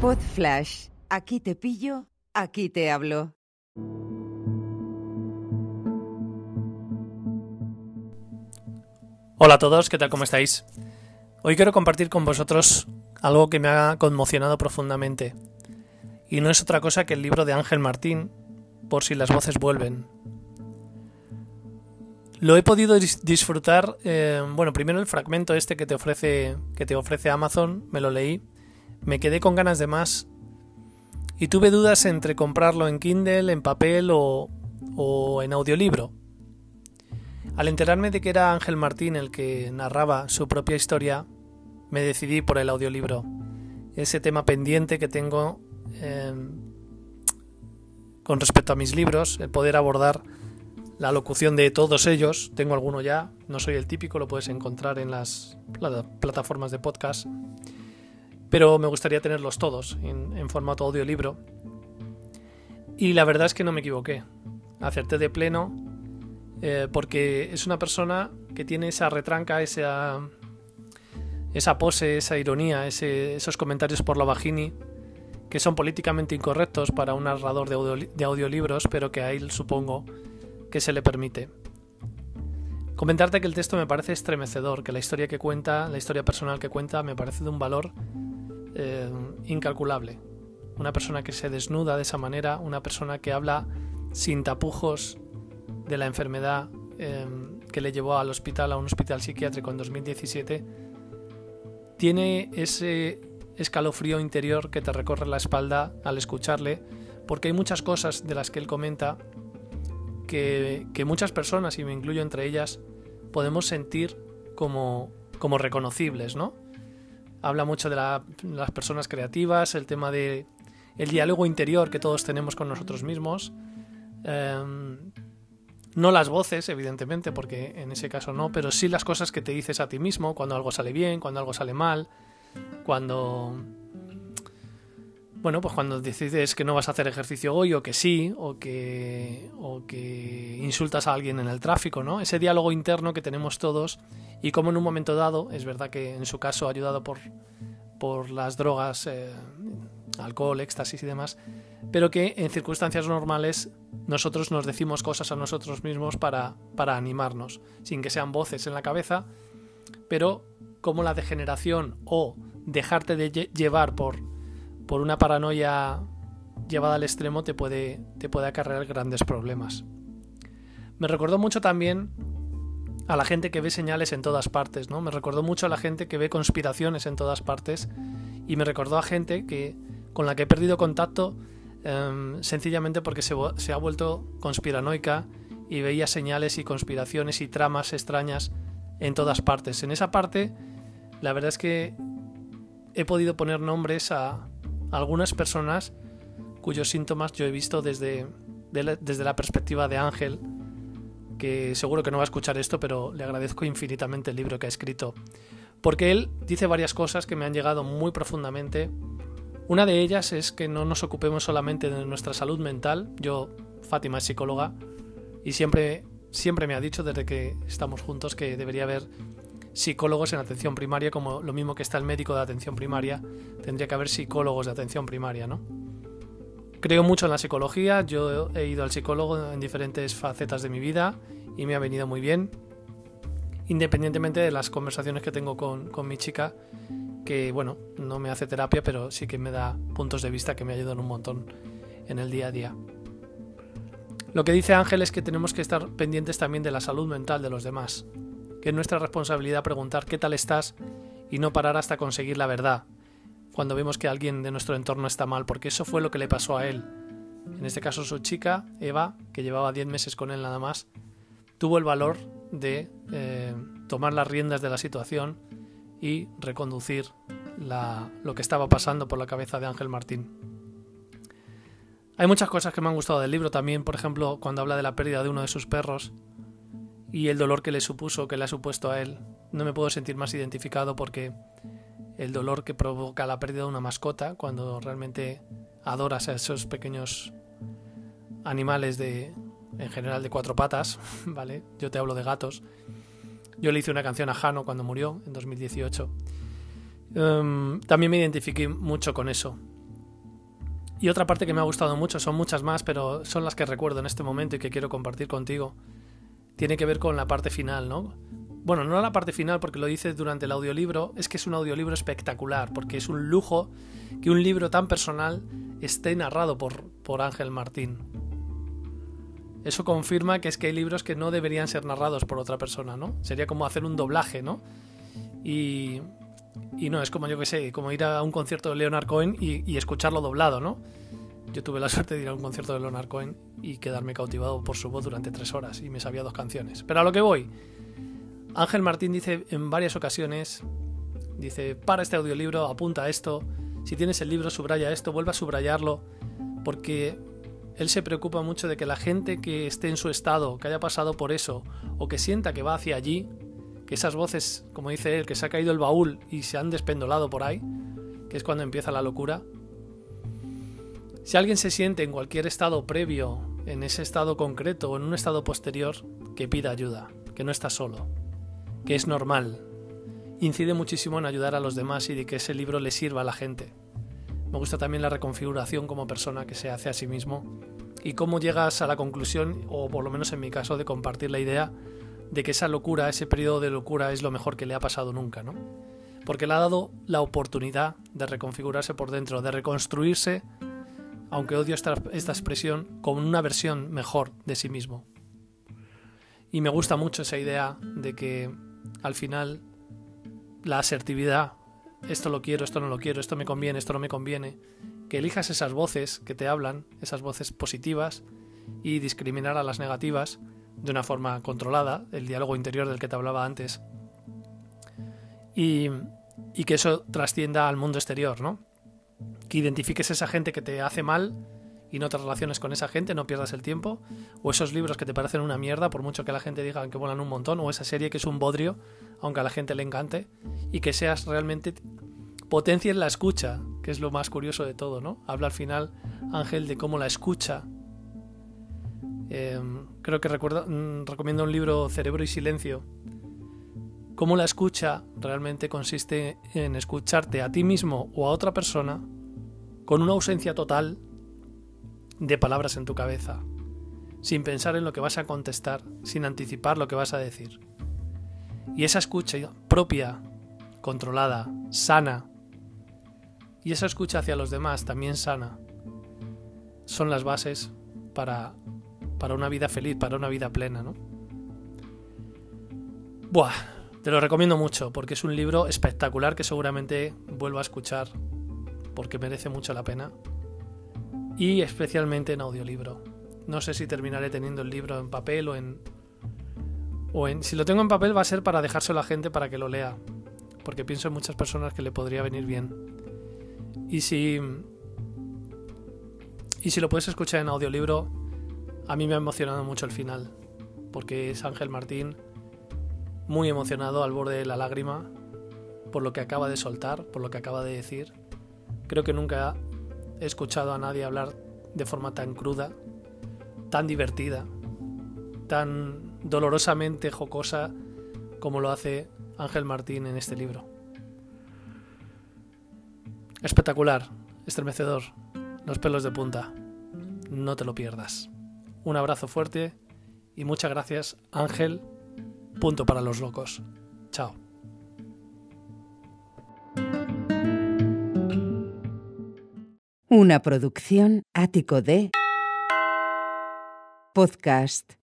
Pod Flash. Aquí te pillo, aquí te hablo. Hola a todos, ¿qué tal? ¿Cómo estáis? Hoy quiero compartir con vosotros algo que me ha conmocionado profundamente. Y no es otra cosa que el libro de Ángel Martín, Por si las voces vuelven. Lo he podido disfrutar, eh, bueno, primero el fragmento este que te ofrece que te ofrece Amazon, me lo leí, me quedé con ganas de más y tuve dudas entre comprarlo en Kindle, en papel o, o en audiolibro. Al enterarme de que era Ángel Martín el que narraba su propia historia, me decidí por el audiolibro. Ese tema pendiente que tengo em, con respecto a mis libros, el poder abordar la locución de todos ellos. Tengo alguno ya, no soy el típico, lo puedes encontrar en las plataformas de podcast. Pero me gustaría tenerlos todos en, formato audiolibro. Y la verdad es que no me equivoqué. Acerté de pleno eh, porque es una persona que tiene esa retranca, esa, esa pose, esa ironía, esos comentarios por la vagini que son políticamente incorrectos para un narrador de, audiolibros, pero que a él supongo que se le permite. Comentarte que el texto me parece estremecedor, que la historia que cuenta, la historia personal que cuenta, me parece de un valor eh, incalculable. Una persona que se desnuda de esa manera, una persona que habla sin tapujos de la enfermedad em, que le llevó al hospital, a un hospital psiquiátrico en 2017, tiene ese escalofrío interior que te recorre la espalda al escucharle, porque hay muchas cosas de las que él comenta que, muchas personas, y me incluyo entre ellas, podemos sentir como, como reconocibles, ¿no? Habla mucho de las personas creativas, el tema de el diálogo interior que todos tenemos con nosotros mismos, em, no las voces, evidentemente, porque en ese caso no, pero sí las cosas que te dices a ti mismo cuando algo sale bien, cuando algo sale mal, cuando... Bueno, pues cuando decides que no vas a hacer ejercicio hoy o que sí, o que, o que insultas a alguien en el tráfico, ¿no? Ese diálogo interno que tenemos todos y como en un momento dado, es verdad que en su caso ayudado por, por las drogas, eh, alcohol, éxtasis y demás, pero que en circunstancias normales nosotros nos decimos cosas a nosotros mismos para, para animarnos, sin que sean voces en la cabeza, pero como la degeneración o dejarte de llevar por, por una paranoia llevada al extremo te puede, te puede acarrear grandes problemas. Me recordó mucho también a la gente que ve señales en todas partes, ¿no? Me recordó mucho a la gente que ve conspiraciones en todas partes y me recordó a gente que con la que he perdido contacto em, sencillamente porque se, se, ha vuelto conspiranoica y veía señales y conspiraciones y tramas extrañas en todas partes. En esa parte, la verdad es que he podido poner nombres a algunas personas cuyos síntomas yo he visto desde, desde la perspectiva de Ángel, que seguro que no va a escuchar esto, pero le agradezco infinitamente el libro que ha escrito. Porque él dice varias cosas que me han llegado muy profundamente una de ellas es que no nos ocupemos solamente de nuestra salud mental. Yo, Fátima es psicóloga y siempre, siempre me ha dicho desde que estamos juntos que debería haber psicólogos en atención primaria, como lo mismo que está el médico de atención primaria, tendría que haber psicólogos de atención primaria, ¿no? Creo mucho en la psicología, yo he ido al psicólogo en diferentes facetas de mi vida y me ha venido muy bien, independientemente de las conversaciones que tengo con, con mi chica que bueno, no me hace terapia, pero sí que me da puntos de vista que me ayudan un montón en el día a día. Lo que dice Ángel es que tenemos que estar pendientes también de la salud mental de los demás, que es nuestra responsabilidad preguntar qué tal estás y no parar hasta conseguir la verdad, cuando vemos que alguien de nuestro entorno está mal, porque eso fue lo que le pasó a él. En este caso su chica, Eva, que llevaba 10 meses con él nada más, tuvo el valor de eh, tomar las riendas de la situación y reconducir lo que estaba pasando por la cabeza de Ángel Martín. Hay muchas cosas que me han gustado del libro también, por ejemplo, cuando habla de la pérdida de uno de sus perros y el dolor que le supuso, que le ha supuesto a él. No me puedo sentir más identificado porque el dolor que provoca la pérdida de una mascota, cuando realmente adoras a esos pequeños animales de, en general, de cuatro patas, ¿vale? Yo te hablo de gatos yo le hice una canción a Jano cuando murió, en 2018. Em, también me identifiqué mucho con eso. Y otra parte que me ha gustado mucho, son muchas más, pero son las que recuerdo en este momento y que quiero compartir contigo. Tiene que ver con la parte final, ¿no? Bueno, no la parte final porque lo dice durante el audiolibro, es que es un audiolibro espectacular, porque es un lujo que un libro tan personal esté narrado por, por Ángel Martín. Eso confirma que es que hay libros que no deberían ser narrados por otra persona, ¿no? Sería como hacer un doblaje, ¿no? Y, y no, es como yo que sé, como ir a un concierto de Leonard Cohen y, escucharlo doblado, ¿no? Yo tuve la suerte de ir a un concierto de Leonard Cohen y quedarme cautivado por su voz durante tres horas y me sabía dos canciones. Pero a lo que voy, Ángel Martín dice en varias ocasiones, dice, para este audiolibro, apunta esto, si tienes el libro, subraya esto, vuelve a subrayarlo, porque él se preocupa mucho de que la gente que esté en su estado, que haya pasado por eso, o que sienta que va hacia allí, que esas voces, como dice él, que se ha caído el baúl y se han despendolado por ahí, que es cuando empieza la locura. Si alguien se siente en cualquier estado previo, en ese estado concreto o en un estado posterior, que pida ayuda, que no está solo, que es normal. Incide muchísimo en ayudar a los demás y de que ese libro le sirva a la gente. Me gusta también la reconfiguración como persona que se hace a sí mismo y cómo llegas a la conclusión, o por lo menos en mi caso, de compartir la idea de que esa locura, ese periodo de locura es lo mejor que le ha pasado nunca, ¿no? Porque le ha dado la oportunidad de reconfigurarse por dentro, de reconstruirse, aunque odio esta, esta expresión, como una versión mejor de sí mismo. Y me gusta mucho esa idea de que al final la asertividad, esto lo quiero, esto no lo quiero, esto me conviene, esto no me conviene, que elijas esas voces que te hablan, esas voces positivas, y discriminar a las negativas, de una forma controlada, el diálogo interior del que te hablaba antes, y, y que eso trascienda al mundo exterior, ¿no? Que identifiques esa gente que te hace mal y no te relaciones con esa gente, no pierdas el tiempo, o esos libros que te parecen una mierda, por mucho que la gente diga que vuelan un montón, o esa serie que es un bodrio, aunque a la gente le encante, y que seas realmente potencies la escucha, que es lo más curioso de todo, ¿no? Habla al final Ángel de cómo la escucha Em, creo que recuerdo, mm, recomiendo un libro Cerebro y Silencio. Cómo la escucha realmente consiste en escucharte a ti mismo o a otra persona con una ausencia total de palabras en tu cabeza, sin pensar en lo que vas a contestar, sin anticipar lo que vas a decir. Y esa escucha propia, controlada, sana, y esa escucha hacia los demás también sana, son las bases para para una vida feliz, para una vida plena, ¿no? Buah, te lo recomiendo mucho porque es un libro espectacular que seguramente vuelvo a escuchar porque merece mucho la pena. Y especialmente en audiolibro. No sé si terminaré teniendo el libro en papel o en o en si lo tengo en papel va a ser para dejárselo a la gente para que lo lea, porque pienso en muchas personas que le podría venir bien. Y si y si lo puedes escuchar en audiolibro, a mí me ha emocionado mucho el final, porque es Ángel Martín muy emocionado al borde de la lágrima por lo que acaba de soltar, por lo que acaba de decir. Creo que nunca he escuchado a nadie hablar de forma tan cruda, tan divertida, tan dolorosamente jocosa como lo hace Ángel Martín en este libro. Espectacular, estremecedor, los pelos de punta. No te lo pierdas. Un abrazo fuerte y muchas gracias, Ángel. Punto para los locos. Chao. Una producción ático de podcast